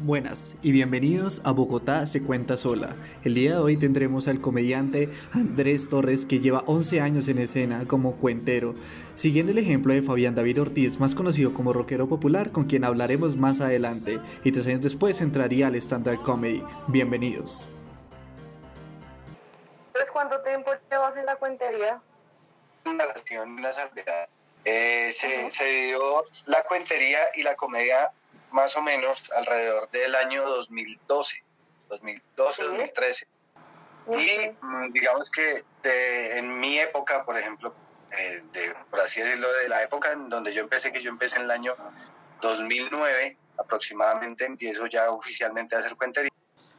Buenas y bienvenidos a Bogotá se cuenta sola. El día de hoy tendremos al comediante Andrés Torres que lleva 11 años en escena como cuentero, siguiendo el ejemplo de Fabián David Ortiz, más conocido como rockero popular, con quien hablaremos más adelante, y tres años después entraría al stand-up comedy. Bienvenidos. Pues, ¿cuánto tiempo llevas en la cuentería? Una salvedad. Eh, se, se dio la cuentería y la comedia más o menos alrededor del año 2012, 2012, 2013. Y mm, digamos que en mi época, por ejemplo, eh, de, por así decirlo, de la época en donde yo empecé, que yo empecé en el año 2009 aproximadamente, empiezo ya oficialmente a hacer cuentería.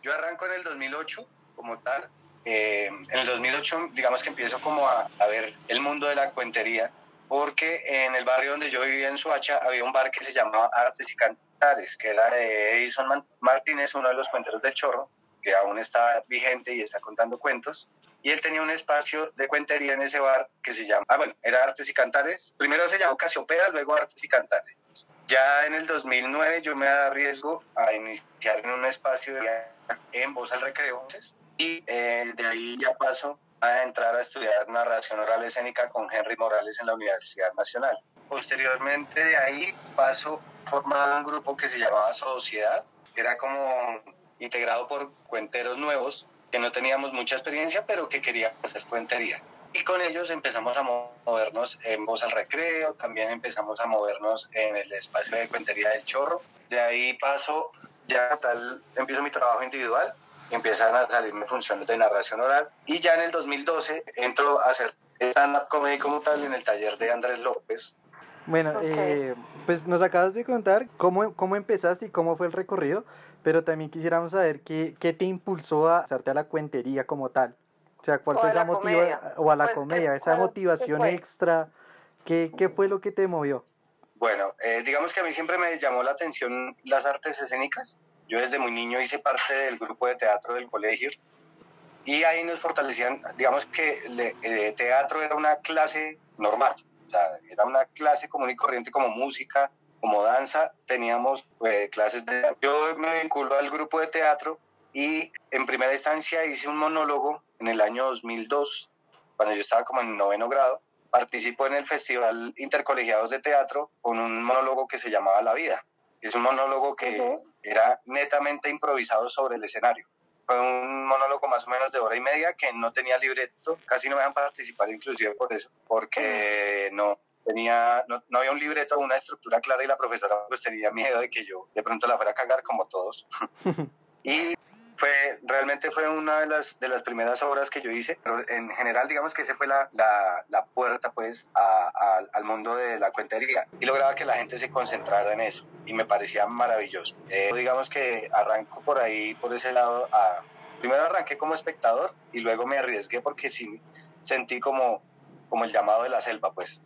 Yo arranco en el 2008 como tal. Eh, en el 2008, digamos que empiezo como a, a ver el mundo de la cuentería, porque en el barrio donde yo vivía en Suacha había un bar que se llamaba Artes y Cantos que era de Edison Martínez, uno de los cuenteros del Chorro, que aún está vigente y está contando cuentos. Y él tenía un espacio de cuentería en ese bar que se llama, ah, bueno, era Artes y Cantares. Primero se llamó Casiopea, luego Artes y Cantares. Ya en el 2009 yo me arriesgo a iniciar en un espacio en Voz al Recreo. Y eh, de ahí ya paso a entrar a estudiar narración oral escénica con Henry Morales en la Universidad Nacional. Posteriormente de ahí paso a formar un grupo que se llamaba Sociedad, que era como integrado por cuenteros nuevos, que no teníamos mucha experiencia, pero que queríamos hacer cuentería. Y con ellos empezamos a movernos en Voz al Recreo, también empezamos a movernos en el espacio de cuentería del Chorro. De ahí paso, ya tal, empiezo mi trabajo individual, empiezan a salirme funciones de narración oral. Y ya en el 2012 entro a hacer stand-up comedy como tal en el taller de Andrés López, bueno, eh, pues nos acabas de contar cómo, cómo empezaste y cómo fue el recorrido, pero también quisiéramos saber qué, qué te impulsó a hacerte a la cuentería como tal. O sea, cuál fue esa motivación, o a la pues, comedia, esa motivación extra, ¿qué, ¿qué fue lo que te movió? Bueno, eh, digamos que a mí siempre me llamó la atención las artes escénicas. Yo desde muy niño hice parte del grupo de teatro del colegio y ahí nos fortalecían, digamos que el eh, teatro era una clase normal, era una clase común y corriente como música, como danza, teníamos eh, clases de... Yo me vinculo al grupo de teatro y en primera instancia hice un monólogo en el año 2002, cuando yo estaba como en noveno grado. Participó en el Festival Intercolegiados de Teatro con un monólogo que se llamaba La Vida. Es un monólogo que era netamente improvisado sobre el escenario. Fue un monólogo más o menos de hora y media que no tenía libreto, casi no me dejan participar inclusive por eso, porque no, tenía, no, no, había un libreto, una estructura clara y la profesora pues tenía miedo de que yo de pronto la fuera a cagar como todos. y fue, realmente fue una de las, de las primeras obras que yo hice, pero en general digamos que esa fue la, la, la puerta pues a, al mundo de la cuentería y lograba que la gente se concentrara en eso y me parecía maravilloso. Eh, digamos que arranco por ahí, por ese lado, a, primero arranqué como espectador y luego me arriesgué porque sí sentí como, como el llamado de la selva pues.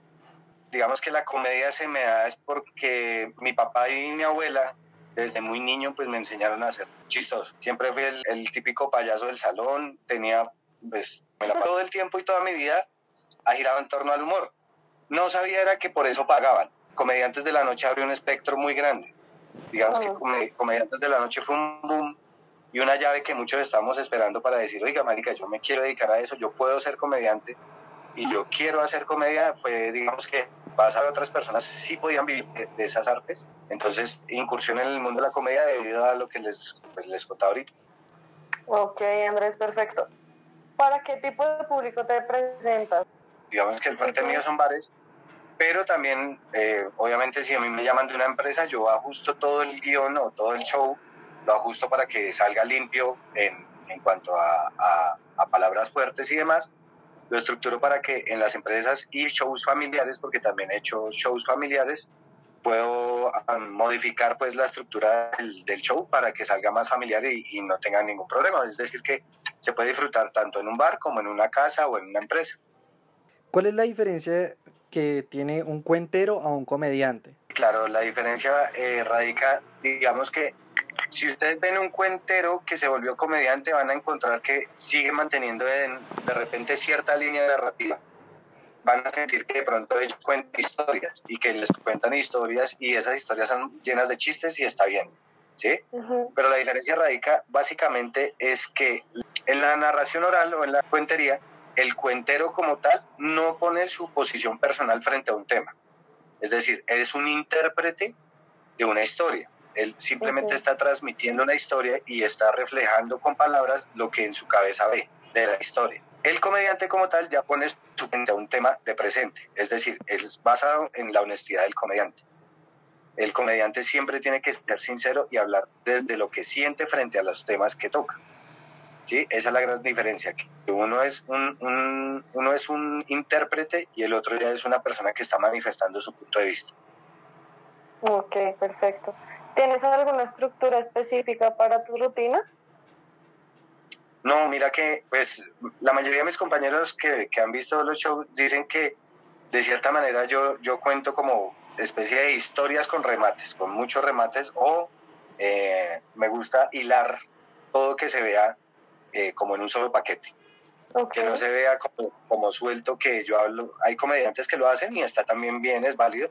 Digamos que la comedia se me da es porque mi papá y mi abuela desde muy niño pues me enseñaron a ser chistoso. Siempre fui el, típico payaso del salón, tenía pues todo el tiempo y toda mi vida ha girado en torno al humor. No sabía era que por eso pagaban. Comediantes de la Noche abrió un espectro muy grande. Digamos que Comediantes de la Noche fue un boom y una llave que muchos estábamos esperando para decir, oiga, marica, yo me quiero dedicar a eso, yo puedo ser comediante y yo quiero hacer comedia. Fue, digamos que pasar a otras personas sí podían vivir de, esas artes. Entonces, incursión en el mundo de la comedia debido a lo que les, pues, les contaba ahorita. Ok, Andrés, perfecto. ¿Para qué tipo de público te presentas? Digamos que el fuerte mío son bares, pero también, eh, obviamente, si a mí me llaman de una empresa, yo ajusto todo el guion o todo el show, lo ajusto para que salga limpio en, en cuanto a, a, a palabras fuertes y demás lo estructuro para que en las empresas y shows familiares, porque también he hecho shows familiares, puedo modificar pues la estructura del, show para que salga más familiar y, no tenga ningún problema. Es decir, que se puede disfrutar tanto en un bar como en una casa o en una empresa. ¿Cuál es la diferencia que tiene un cuentero a un comediante? Claro, la diferencia eh, radica, digamos que si ustedes ven un cuentero que se volvió comediante, van a encontrar que sigue manteniendo de repente cierta línea narrativa. van a sentir que de pronto ellos cuentan historias y que les cuentan historias y esas historias son llenas de chistes y está bien, ¿sí? Pero la diferencia radica básicamente es que en la narración oral o en la cuentería, el cuentero como tal no pone su posición personal frente a un tema. Es decir, es un intérprete de una historia. Él simplemente está transmitiendo una historia y está reflejando con palabras lo que en su cabeza ve de la historia. El comediante como tal ya pone su mente a un tema de presente, es decir, es basado en la honestidad del comediante. El comediante siempre tiene que ser sincero y hablar desde lo que siente frente a los temas que toca. ¿Sí? Esa es la gran diferencia, que uno es un, uno es un intérprete y el otro ya es una persona que está manifestando su punto de vista. Ok, perfecto. ¿Tienes alguna estructura específica para tus rutinas? No, mira que pues la mayoría de mis compañeros que, han visto los shows dicen que de cierta manera yo, yo cuento como especie de historias con remates, con muchos remates o eh, me gusta hilar todo que se vea eh, como en un solo paquete. Que no se vea como, como suelto que yo hablo. Hay comediantes que lo hacen y está también bien, es válido,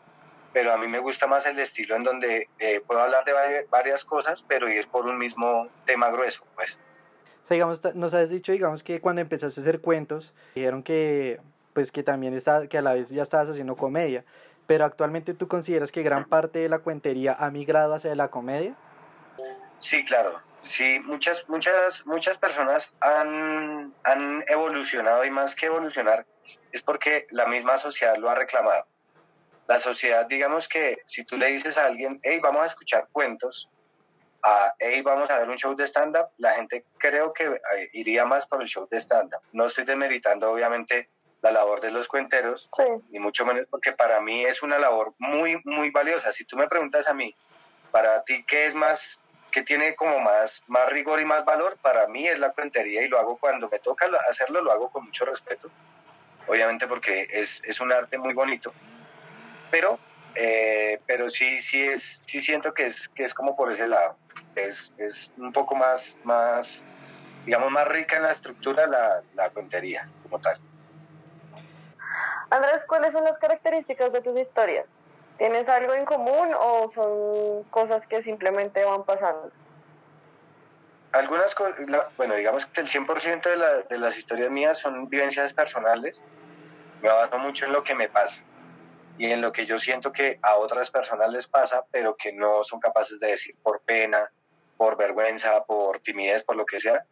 pero a mí me gusta más el estilo en donde eh, puedo hablar de varias cosas, pero ir por un mismo tema grueso, pues. O sea, digamos, nos has dicho, digamos, que cuando empezaste a hacer cuentos, dijeron que, pues, que también está, que a la vez ya estabas haciendo comedia, pero actualmente tú consideras que gran parte de la cuentería ha migrado hacia la comedia? Sí, claro. Sí, muchas, muchas, muchas personas han, han evolucionado y más que evolucionar es porque la misma sociedad lo ha reclamado la sociedad, digamos que si tú le dices a alguien, hey, vamos a escuchar cuentos, a, hey, vamos a ver un show de stand-up, la gente creo que eh, iría más por el show de stand-up. No estoy demeritando, obviamente, la labor de los cuenteros, ni mucho menos porque para mí es una labor muy, muy valiosa. Si tú me preguntas a mí, para ti, ¿qué es más, qué tiene como más, más rigor y más valor? Para mí es la cuentería y lo hago cuando me toca hacerlo, lo hago con mucho respeto, obviamente porque es, es un arte muy bonito pero, eh, pero sí, sí, es, sí siento que es, que es como por ese lado. Es, es un poco más, más, digamos, más rica en la estructura la, la cuentería como tal. Andrés, ¿cuáles son las características de tus historias? ¿Tienes algo en común o son cosas que simplemente van pasando? Algunas cosas, bueno, digamos que el 100% de, la, de las historias mías son vivencias personales. Me baso mucho en lo que me pasa y en lo que yo siento que a otras personas les pasa, pero que no son capaces de decir por pena, por vergüenza, por timidez, por lo que sea.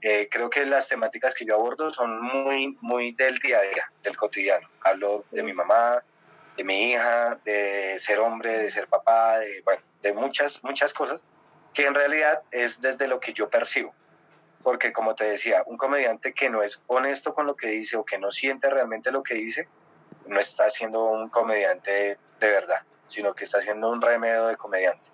Eh, creo que las temáticas que yo abordo son muy, muy del día a día, del cotidiano. Hablo de mi mamá, de mi hija, de ser hombre, de ser papá, de, bueno, de muchas, muchas cosas que en realidad es desde lo que yo percibo. Porque como te decía, un comediante que no es honesto con lo que dice o que no siente realmente lo que dice, no está siendo un comediante de verdad, sino que está siendo un remedio de comediante.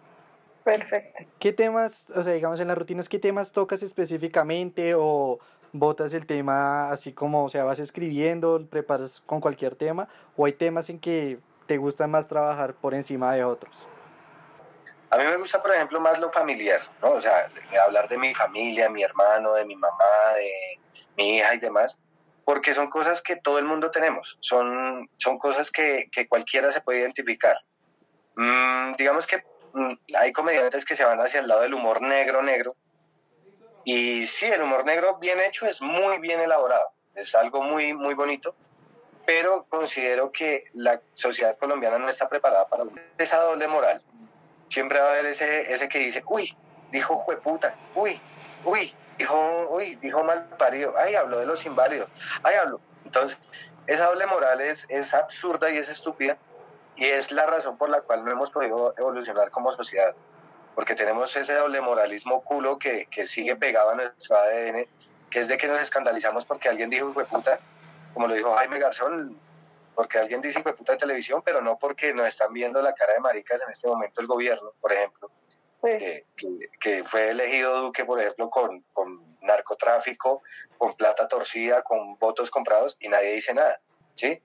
Perfecto. ¿Qué temas, o sea, digamos en las rutinas, qué temas tocas específicamente o botas el tema así como, o sea, vas escribiendo, preparas con cualquier tema o hay temas en que te gusta más trabajar por encima de otros? A mí me gusta, por ejemplo, más lo familiar, ¿no? O sea, hablar de mi familia, mi hermano, de mi mamá, de mi hija y demás, porque son cosas que todo el mundo tenemos, son, son cosas que, que cualquiera se puede identificar. Mm, digamos que mm, hay comediantes que se van hacia el lado del humor negro, negro, y sí, el humor negro bien hecho es muy bien elaborado, es algo muy, muy bonito, pero considero que la sociedad colombiana no está preparada para esa doble moral. Siempre va a haber ese, ese que dice, uy, dijo jueputa, uy, uy, dijo, uy, dijo mal parido, ay, habló de los inválidos, ay, habló. Entonces, esa doble moral es, es absurda y es estúpida y es la razón por la cual no hemos podido evolucionar como sociedad, porque tenemos ese doble moralismo culo que, que sigue pegado a nuestro ADN, que es de que nos escandalizamos porque alguien dijo hijo puta, como lo dijo Jaime Garzón, porque alguien dice hijo puta en televisión, pero no porque nos están viendo la cara de maricas en este momento el gobierno, por ejemplo que, que, fue elegido Duque, por ejemplo, con, con, narcotráfico, con plata torcida, con votos comprados y nadie dice nada, ¿sí?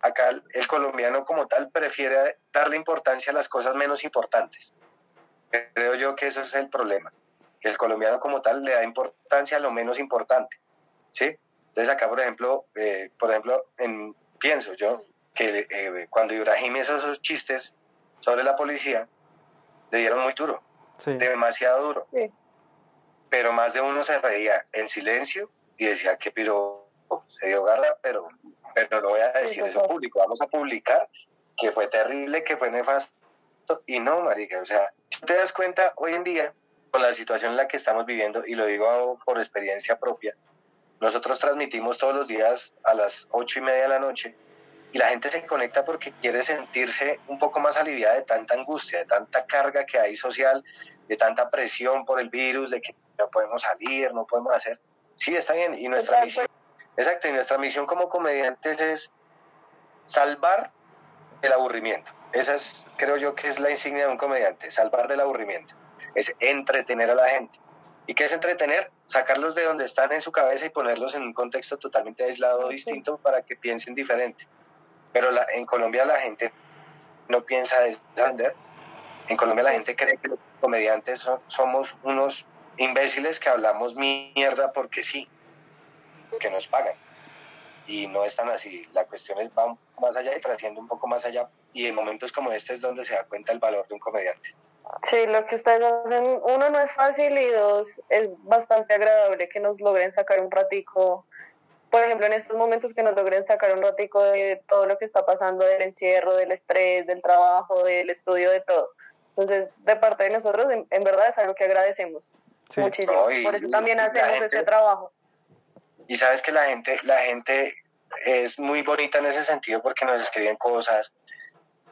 Acá el, colombiano como tal prefiere darle importancia a las cosas menos importantes. Creo yo que ese es el problema, el colombiano como tal le da importancia a lo menos importante, ¿sí? Entonces acá, por ejemplo, eh, por ejemplo, en, pienso yo que eh, cuando Ibrahim hizo esos chistes sobre la policía, le dieron muy duro, demasiado duro. Pero más de uno se reía en silencio y decía que piro se dio garra, pero, pero no lo voy a decir eso público. Vamos a publicar que fue terrible, que fue nefasto. Y no, marica, o sea, si te das cuenta hoy en día, con la situación en la que estamos viviendo, y lo digo por experiencia propia, nosotros transmitimos todos los días a las ocho y media de la noche y la gente se conecta porque quiere sentirse un poco más aliviada de tanta angustia, de tanta carga que hay social, de tanta presión por el virus, de que no podemos salir, no podemos hacer. Sí, está bien. Y nuestra misión, exacto, y nuestra misión como comediantes es salvar el aburrimiento. Esa es, creo yo, que es la insignia de un comediante, salvar del aburrimiento. Es entretener a la gente. ¿Y qué es entretener? Sacarlos de donde están en su cabeza y ponerlos en un contexto totalmente aislado, distinto, para que piensen diferente. Pero la, en Colombia la gente no piensa de entender. En Colombia la gente cree que los comediantes somos unos imbéciles que hablamos mierda porque sí, que nos pagan. Y no es tan así. La cuestión es va más allá y trasciende un poco más allá. Y en momentos como este es donde se da cuenta el valor de un comediante. Sí, lo que ustedes hacen, uno no es fácil y dos, es bastante agradable que nos logren sacar un ratico, por ejemplo, en estos momentos que nos logren sacar un ratico de todo lo que está pasando, del encierro, del estrés, del trabajo, del estudio, de todo. Entonces, de parte de nosotros, en, verdad es algo que agradecemos muchísimo. por eso también hacemos ese trabajo. Y sabes que la gente, la gente es muy bonita en ese sentido porque nos escriben cosas,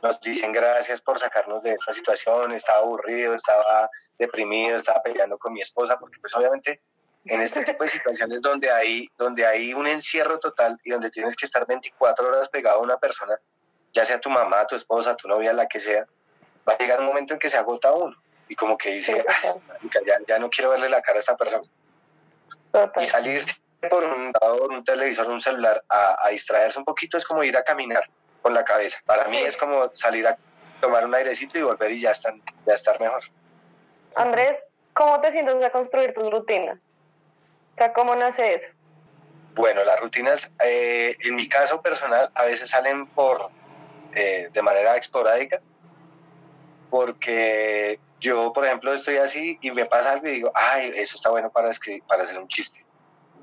nos dicen gracias por sacarnos de esta situación, estaba aburrido, estaba deprimido, estaba peleando con mi esposa, porque pues obviamente en este tipo de situaciones donde hay, donde hay un encierro total y donde tienes que estar 24 horas pegado a una persona, ya sea tu mamá, tu esposa, tu novia, la que sea, va a llegar un momento en que se agota uno y como que dice, ya, ya, no quiero verle la cara a esta persona. Y salirse por un, un televisor, un celular a, a distraerse un poquito es como ir a caminar con la cabeza. Para mí es como salir a tomar un airecito y volver y ya, están, ya estar mejor. Andrés, ¿cómo te sientes a construir tus rutinas? Sea, ¿cómo nace eso? Bueno, las rutinas, eh, en mi caso personal, a veces salen por eh, de manera esporádica, porque yo, por ejemplo, estoy así y me pasa algo y digo, ay, eso está bueno para, escribir, para hacer un chiste.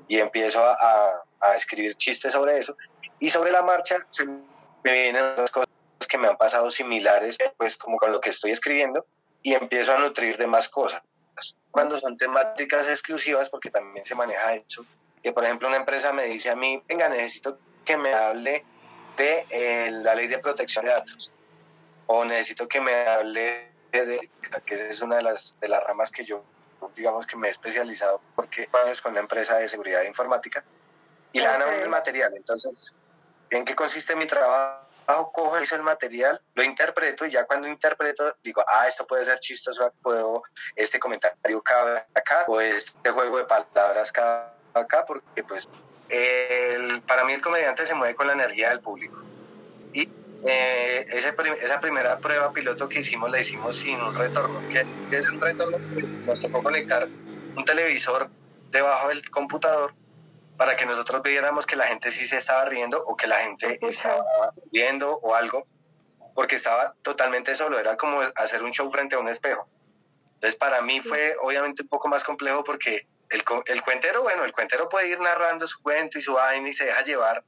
Y empiezo a, a escribir chistes sobre eso. Y sobre la marcha se me vienen otras cosas que me han pasado similares, pues como con lo que estoy escribiendo, y empiezo a nutrir de más cosas. Cuando son temáticas exclusivas, porque también se maneja eso, que por ejemplo una empresa me dice a mí, venga, necesito que me hable de eh, la ley de protección de datos, o necesito que me hable de, que es una de las, de las ramas que yo, digamos que me he especializado, porque años con una empresa de seguridad informática, y le dan a el material, entonces en qué consiste mi trabajo, cojo eso el material, lo interpreto y ya cuando interpreto digo, ah, esto puede ser chistoso, puedo, este comentario cabe acá o este juego de palabras cabe acá, porque pues el, para mí el comediante se mueve con la energía del público. Y eh, ese, esa primera prueba piloto que hicimos la hicimos sin un retorno. que es un retorno? Nos tocó conectar un televisor debajo del computador para que nosotros viéramos que la gente sí se estaba riendo o que la gente estaba viendo o algo, porque estaba totalmente solo, era como hacer un show frente a un espejo. Entonces para mí fue obviamente un poco más complejo porque el, el cuentero, bueno, el cuentero puede ir narrando su cuento y su vaina y se deja llevar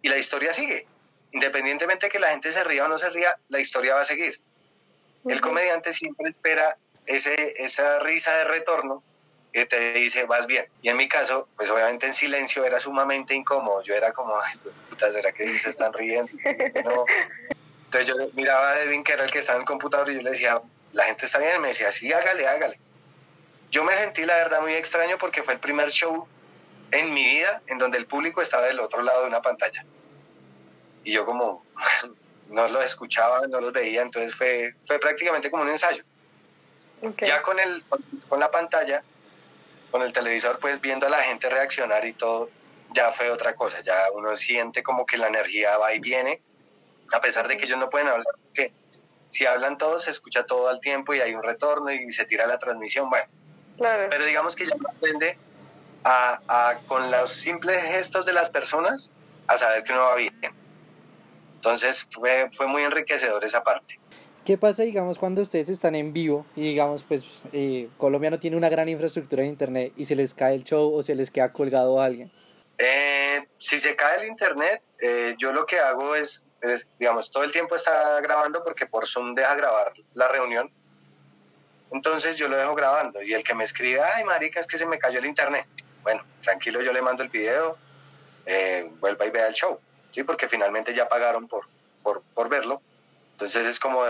y la historia sigue. Independientemente de que la gente se ría o no se ría, la historia va a seguir. El comediante siempre espera ese, esa risa de retorno que te dice, vas bien. Y en mi caso, pues obviamente en silencio era sumamente incómodo. Yo era como, ay, puta, ¿será que se están riendo? Entonces yo miraba a Edwin, que era el que estaba en el computador, y yo le decía, la gente está bien. Y me decía, sí, hágale, hágale. Yo me sentí, la verdad, muy extraño porque fue el primer show en mi vida en donde el público estaba del otro lado de una pantalla. Y yo como no los escuchaba, no los veía, entonces fue, fue prácticamente como un ensayo. Ya con, el, con la pantalla con el televisor, pues viendo a la gente reaccionar y todo, ya fue otra cosa, ya uno siente como que la energía va y viene, a pesar de que ellos no pueden hablar, porque si hablan todos se escucha todo al tiempo y hay un retorno y se tira la transmisión, bueno. Pero digamos que ya aprende a, con los simples gestos de las personas a saber que uno va bien. Entonces fue, fue muy enriquecedor esa parte. ¿Qué pasa, digamos, cuando ustedes están en vivo y, digamos, pues eh, Colombia no tiene una gran infraestructura de internet y se les cae el show o se les queda colgado a alguien? Eh, si se cae el internet, eh, yo lo que hago es, digamos, todo el tiempo está grabando porque por Zoom deja grabar la reunión. Entonces yo lo dejo grabando y el que me escribe, ay, marica, es que se me cayó el internet. Bueno, tranquilo, yo le mando el video, vuelva y vea el show, ¿sí? Porque finalmente ya pagaron por, por, por verlo entonces es como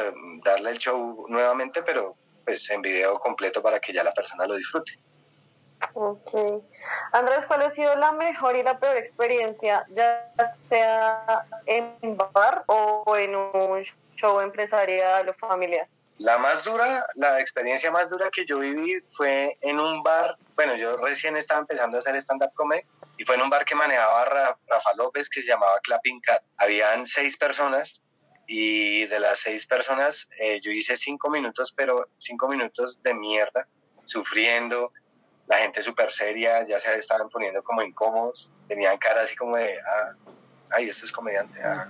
darle el show nuevamente, pero pues en video completo para que ya la persona lo disfrute. Ok. Andrés, ¿cuál ha sido la mejor y la peor experiencia, ya sea en bar o en un show empresarial o familiar? La más dura, la experiencia más dura que yo viví fue en un bar, bueno, yo recién estaba empezando a hacer stand-up comedy y fue en un bar que manejaba Rafa López que se llamaba Clapping Cat. Habían seis personas y de las seis personas eh, yo hice cinco minutos, pero cinco minutos de mierda, sufriendo, la gente súper seria, ya se estaban poniendo como incómodos, tenían cara así como de, ah, ay, esto es comediante, ah".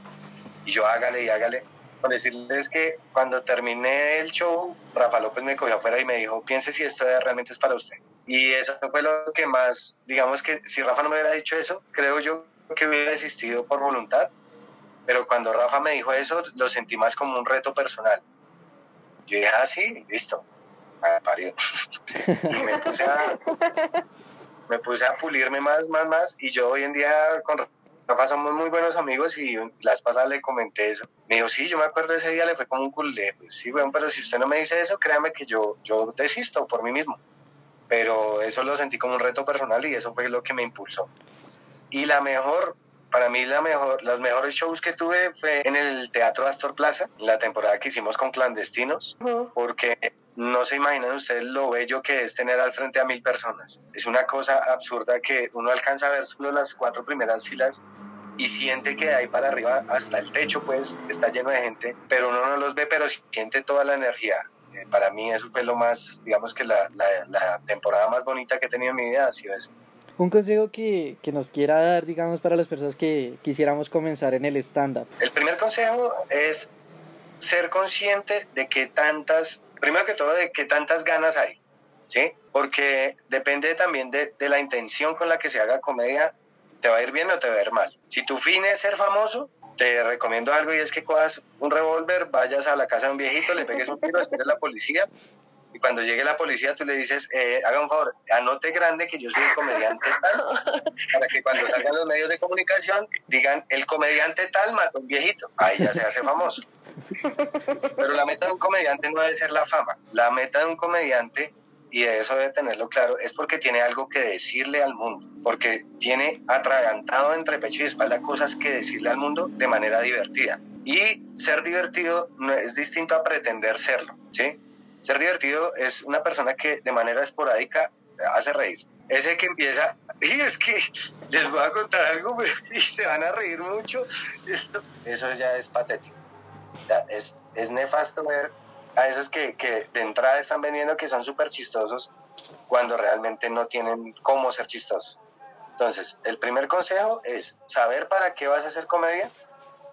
y yo hágale y hágale. Por decirles que cuando terminé el show, Rafa López me cogió afuera y me dijo, piense si esto realmente es para usted. Y eso fue lo que más, digamos que si Rafa no me hubiera dicho eso, creo yo que hubiera desistido por voluntad, pero cuando Rafa me dijo eso, lo sentí más como un reto personal. Yo dije, ah, sí, listo, parió. y me puse, a, me puse a pulirme más, más, más. Y yo hoy en día con Rafa somos muy buenos amigos y las pasadas le comenté eso. Me dijo, sí, yo me acuerdo ese día, le fue como un culé. Pues sí, bueno, pero si usted no me dice eso, créame que yo, yo desisto por mí mismo. Pero eso lo sentí como un reto personal y eso fue lo que me impulsó. Y la mejor para mí la mejor, los mejores shows que tuve fue en el Teatro Astor Plaza, la temporada que hicimos con clandestinos, porque no se imaginan ustedes lo bello que es tener al frente a mil personas. Es una cosa absurda que uno alcanza a ver solo las cuatro primeras filas y siente que de ahí para arriba hasta el techo pues está lleno de gente, pero uno no los ve, pero siente toda la energía. Eh, para mí eso fue lo más, digamos que la, la, la temporada más bonita que he tenido en mi vida ha sido eso. Un consejo que, que, nos quiera dar, digamos, para las personas que quisiéramos comenzar en el stand-up. El primer consejo es ser consciente de que tantas, primero que todo, de que tantas ganas hay, ¿sí? Porque depende también de, de la intención con la que se haga comedia, te va a ir bien o te va a ir mal. Si tu fin es ser famoso, te recomiendo algo y es que cojas un revólver, vayas a la casa de un viejito, le pegues un tiro, esperes la policía y cuando llegue la policía tú le dices, eh, haga un favor, anote grande que yo soy un comediante tal, para que cuando salgan los medios de comunicación digan, el comediante tal mató a un viejito, ahí ya se hace famoso. Pero la meta de un comediante no debe ser la fama, la meta de un comediante y de eso debe tenerlo claro, es porque tiene algo que decirle al mundo, porque tiene atragantado entre pecho y espalda cosas que decirle al mundo de manera divertida. Y ser divertido no es distinto a pretender serlo, ¿sí? Ser divertido es una persona que de manera esporádica hace reír. Ese que empieza, y es que les voy a contar algo y se van a reír mucho, esto, eso ya es patético. Es, es nefasto ver a esos que, que de entrada están vendiendo que son súper chistosos cuando realmente no tienen cómo ser chistosos. Entonces, el primer consejo es saber para qué vas a hacer comedia.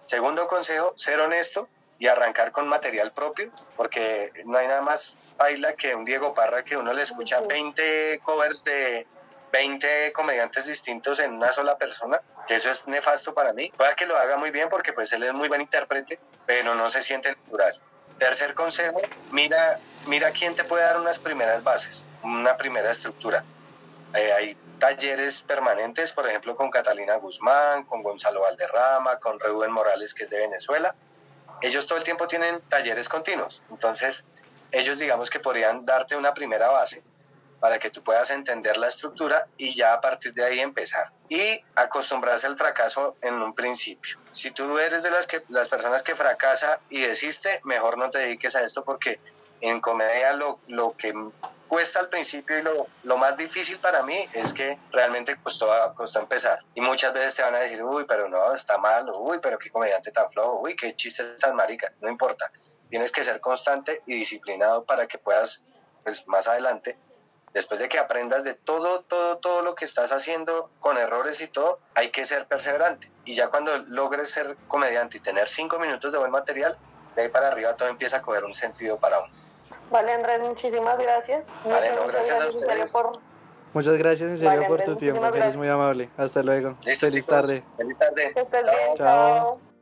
Segundo consejo, ser honesto y arrancar con material propio, porque no hay nada más baila que un Diego Parra que uno le escucha 20 covers de 20 comediantes distintos en una sola persona, eso es nefasto para mí. Pueda que lo haga muy bien porque pues él es muy buen intérprete, pero no se siente natural. Tercer consejo, mira, mira quién te puede dar unas primeras bases, una primera estructura. Eh, hay talleres permanentes, por ejemplo, con Catalina Guzmán, con Gonzalo Valderrama, con Rubén Morales, que es de Venezuela, ellos todo el tiempo tienen talleres continuos. Entonces, ellos digamos que podrían darte una primera base para que tú puedas entender la estructura y ya a partir de ahí empezar. Y acostumbrarse al fracaso en un principio. Si tú eres de las, que, las personas que fracasa y desiste, mejor no te dediques a esto porque en comedia lo, lo que cuesta al principio y lo, lo, más difícil para mí es que realmente costó, costó empezar. Y muchas veces te van a decir, uy, pero no, está mal, uy, pero qué comediante tan flojo, uy, qué chiste tan marica. No importa. Tienes que ser constante y disciplinado para que puedas, pues más adelante, después de que aprendas de todo, todo, todo lo que estás haciendo con errores y todo, hay que ser perseverante. Y ya cuando logres ser comediante y tener cinco minutos de buen material, de ahí para arriba todo empieza a coger un sentido para uno. Vale, Andrés, muchísimas gracias. Vale, no, gracias, a ustedes. Por... Muchas gracias en serio por tu tiempo, eres muy amable. Hasta luego. Feliz tarde. Feliz tarde. Que estés bien, chao.